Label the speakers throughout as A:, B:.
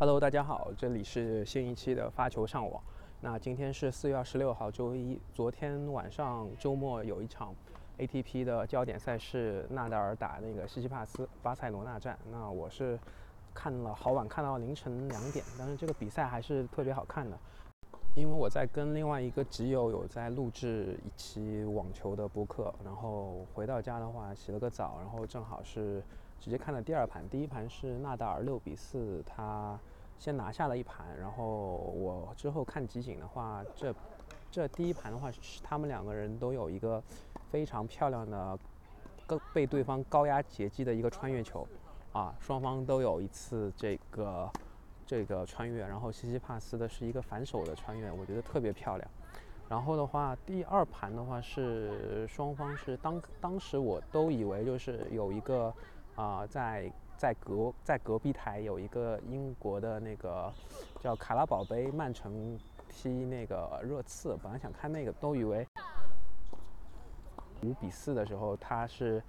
A: Hello，大家好，这里是新一期的发球上网。那今天是四月二十六号，周一。昨天晚上周末有一场 ATP 的焦点赛事，纳达尔打那个西西帕斯巴塞罗那站。那我是看了好晚，看到凌晨两点，但是这个比赛还是特别好看的。因为我在跟另外一个基友有在录制一期网球的播客，然后回到家的话洗了个澡，然后正好是直接看了第二盘。第一盘是纳达尔六比四，他先拿下了一盘，然后我之后看集锦的话，这这第一盘的话是他们两个人都有一个非常漂亮的高被对方高压截击的一个穿越球，啊，双方都有一次这个。这个穿越，然后西西帕斯的是一个反手的穿越，我觉得特别漂亮。然后的话，第二盘的话是双方是当当时我都以为就是有一个啊，在在隔在隔壁台有一个英国的那个叫卡拉宝杯曼城踢那个热刺，本来想看那个，都以为五比四的时候他是。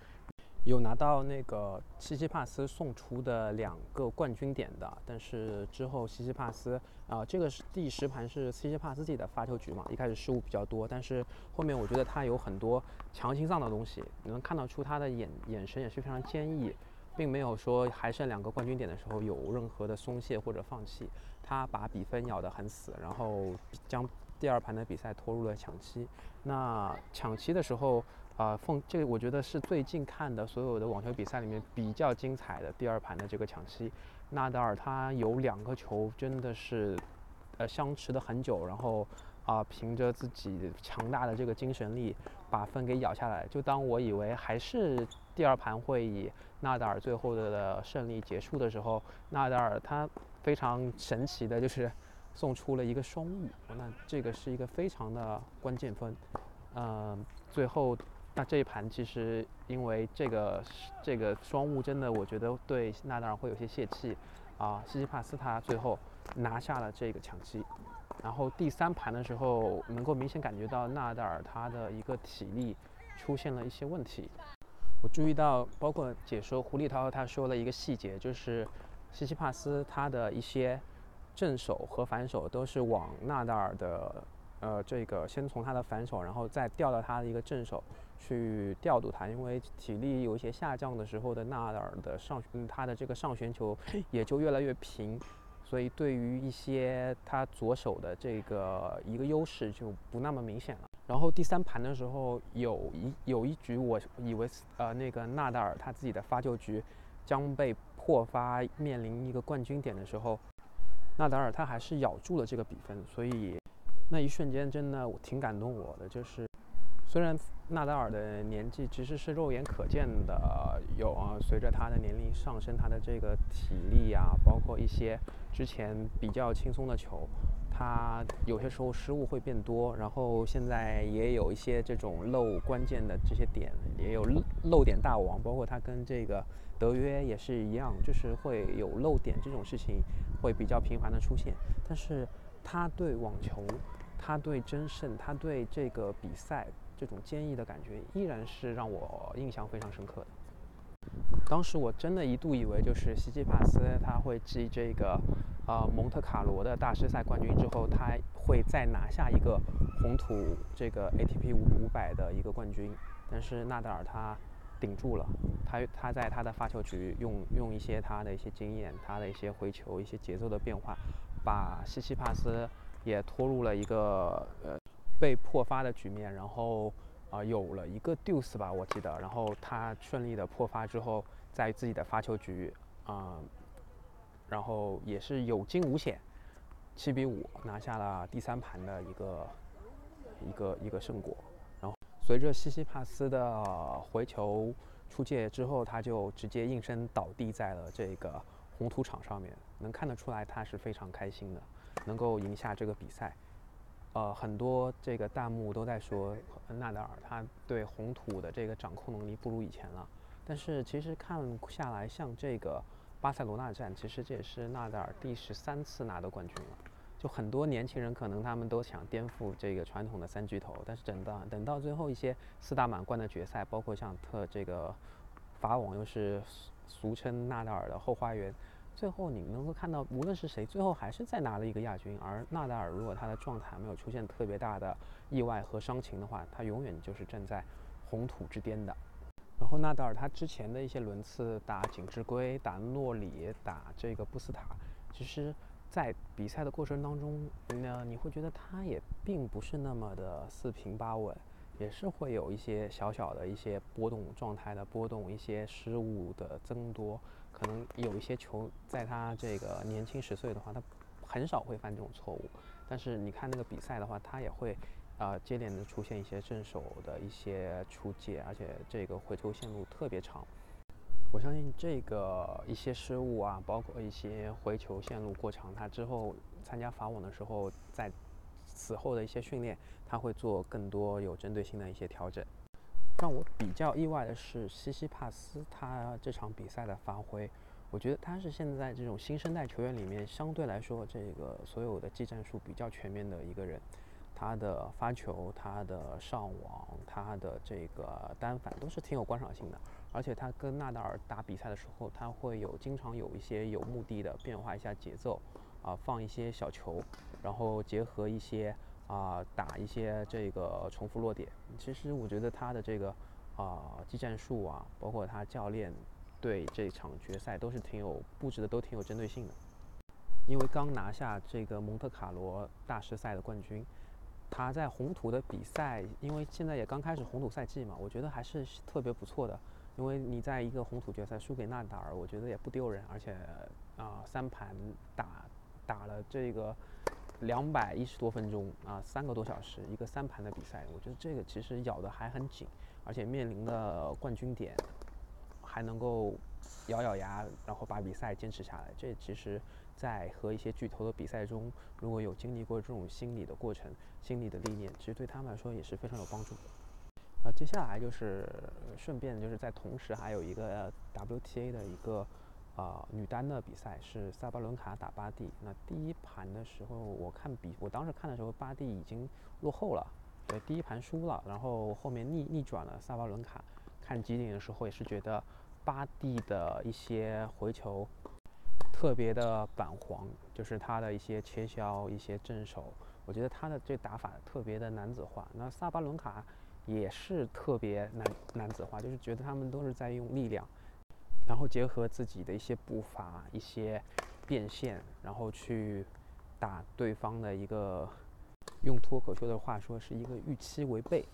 A: 有拿到那个西西帕斯送出的两个冠军点的，但是之后西西帕斯啊，这个是第十盘是西西帕斯自己的发球局嘛，一开始失误比较多，但是后面我觉得他有很多强心脏的东西，你能看得出他的眼眼神也是非常坚毅，并没有说还剩两个冠军点的时候有任何的松懈或者放弃，他把比分咬得很死，然后将第二盘的比赛拖入了抢七。那抢七的时候。啊，凤，这个我觉得是最近看的所有的网球比赛里面比较精彩的第二盘的这个抢七，纳达尔他有两个球真的是，呃，相持的很久，然后啊，凭着自己强大的这个精神力把分给咬下来。就当我以为还是第二盘会以纳达尔最后的胜利结束的时候，纳达尔他非常神奇的就是送出了一个双误，那这个是一个非常的关键分，嗯，最后。那这一盘其实因为这个这个双误真的，我觉得对纳达尔会有些泄气啊。西西帕斯他最后拿下了这个抢七，然后第三盘的时候能够明显感觉到纳达尔他的一个体力出现了一些问题。我注意到，包括解说胡立涛他说了一个细节，就是西西帕斯他的一些正手和反手都是往纳达尔的呃这个先从他的反手，然后再调到他的一个正手。去调度他，因为体力有一些下降的时候的纳达尔的上，他的这个上旋球也就越来越平，所以对于一些他左手的这个一个优势就不那么明显了。然后第三盘的时候有一有一局，我以为呃那个纳达尔他自己的发球局将被破发，面临一个冠军点的时候，纳达尔他还是咬住了这个比分，所以那一瞬间真的挺感动我的，就是。虽然纳达尔的年纪其实是肉眼可见的有啊，随着他的年龄上升，他的这个体力啊，包括一些之前比较轻松的球，他有些时候失误会变多，然后现在也有一些这种漏关键的这些点，也有漏点大王，包括他跟这个德约也是一样，就是会有漏点这种事情会比较频繁的出现，但是他对网球，他对争胜，他对这个比赛。这种坚毅的感觉依然是让我印象非常深刻的。当时我真的一度以为，就是西西帕斯他会继这个呃蒙特卡罗的大师赛冠军之后，他会再拿下一个红土这个 ATP 五五百的一个冠军。但是纳达尔他顶住了，他他在他的发球局用用一些他的一些经验，他的一些回球、一些节奏的变化，把西西帕斯也拖入了一个呃。被破发的局面，然后啊有了一个 deuce 吧，我记得，然后他顺利的破发之后，在自己的发球局啊，然后也是有惊无险，七比五拿下了第三盘的一个一个一个胜果。随着西西帕斯的回球出界之后，他就直接应声倒地在了这个红土场上面，能看得出来他是非常开心的，能够赢下这个比赛。呃，很多这个弹幕都在说纳达尔他对红土的这个掌控能力不如以前了。但是其实看下来，像这个巴塞罗那站，其实这也是纳达尔第十三次拿到冠军了。就很多年轻人可能他们都想颠覆这个传统的三巨头，但是等到等到最后一些四大满贯的决赛，包括像特这个法网又是俗称纳达尔的后花园，最后你们能够看到，无论是谁，最后还是再拿了一个亚军。而纳达尔如果他的状态没有出现特别大的意外和伤情的话，他永远就是站在红土之巅的。然后纳达尔他之前的一些轮次打景之圭、打诺里、打这个布斯塔，其实，在比赛的过程当中，那你会觉得他也并不是那么的四平八稳，也是会有一些小小的一些波动状态的波动，一些失误的增多。可能有一些球在他这个年轻十岁的话，他很少会犯这种错误。但是你看那个比赛的话，他也会。啊，接连的出现一些正手的一些出界，而且这个回球线路特别长。我相信这个一些失误啊，包括一些回球线路过长，他之后参加法网的时候，在此后的一些训练，他会做更多有针对性的一些调整。让我比较意外的是，西西帕斯他这场比赛的发挥，我觉得他是现在这种新生代球员里面相对来说，这个所有的技战术比较全面的一个人。他的发球、他的上网、他的这个单反都是挺有观赏性的，而且他跟纳达尔打比赛的时候，他会有经常有一些有目的的变化一下节奏，啊，放一些小球，然后结合一些啊打一些这个重复落点。其实我觉得他的这个啊技战术啊，包括他教练对这场决赛都是挺有布置的，都挺有针对性的。因为刚拿下这个蒙特卡罗大师赛的冠军。他在红土的比赛，因为现在也刚开始红土赛季嘛，我觉得还是特别不错的。因为你在一个红土决赛输给纳达尔，我觉得也不丢人，而且啊三盘打打了这个两百一十多分钟啊三个多小时一个三盘的比赛，我觉得这个其实咬得还很紧，而且面临的冠军点还能够咬咬牙，然后把比赛坚持下来，这其实。在和一些巨头的比赛中，如果有经历过这种心理的过程、心理的历练，其实对他们来说也是非常有帮助的。啊，接下来就是顺便就是在同时还有一个 WTA 的一个啊女单的比赛，是萨巴伦卡打巴蒂。那第一盘的时候，我看比我当时看的时候，巴蒂已经落后了，对，第一盘输了，然后后面逆逆转了萨巴伦卡。看集锦的时候也是觉得巴蒂的一些回球。特别的板黄，就是他的一些切削、一些正手，我觉得他的这打法特别的男子化。那萨巴伦卡也是特别男男子化，就是觉得他们都是在用力量，然后结合自己的一些步伐、一些变线，然后去打对方的一个，用脱口秀的话说是一个预期违背。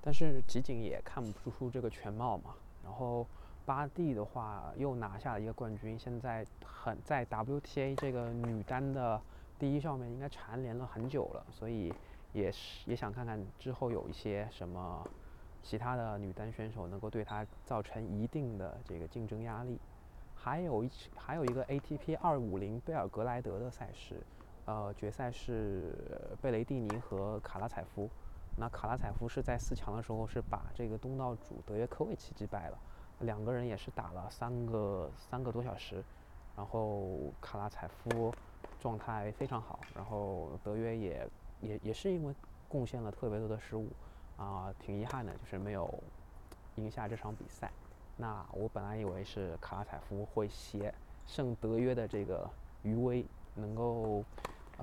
A: 但是集锦也看不出这个全貌嘛，然后。巴蒂的话又拿下了一个冠军，现在很在 WTA 这个女单的第一上面应该蝉联了很久了，所以也是也想看看之后有一些什么其他的女单选手能够对她造成一定的这个竞争压力。还有一还有一个 ATP 二五零贝尔格莱德的赛事，呃，决赛是贝雷蒂尼和卡拉采夫。那卡拉采夫是在四强的时候是把这个东道主德约科维奇击败了。两个人也是打了三个三个多小时，然后卡拉采夫状态非常好，然后德约也也也是因为贡献了特别多的失误，啊，挺遗憾的，就是没有赢下这场比赛。那我本来以为是卡拉采夫会携胜德约的这个余威，能够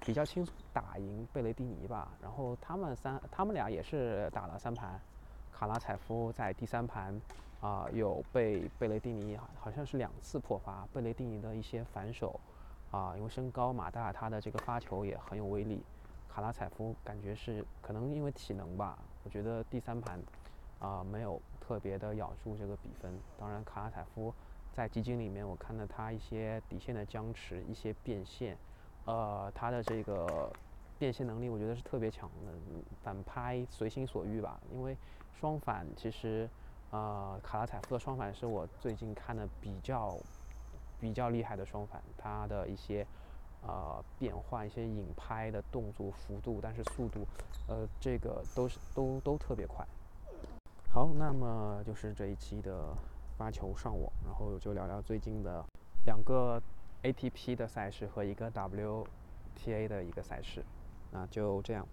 A: 比较轻松打赢贝雷蒂尼吧。然后他们三他们俩也是打了三盘，卡拉采夫在第三盘。啊，有被贝雷蒂尼好像是两次破发，贝雷蒂尼的一些反手，啊，因为身高马大，他的这个发球也很有威力。卡拉采夫感觉是可能因为体能吧，我觉得第三盘啊没有特别的咬住这个比分。当然，卡拉采夫在集锦里面我看到他一些底线的僵持，一些变线，呃，他的这个变线能力我觉得是特别强的，反拍随心所欲吧。因为双反其实。呃，卡拉采夫的双反是我最近看的比较比较厉害的双反，它的一些呃变换、一些引拍的动作幅度，但是速度，呃，这个都是都都特别快。好，那么就是这一期的发球上网，然后就聊聊最近的两个 ATP 的赛事和一个 WTA 的一个赛事，那就这样。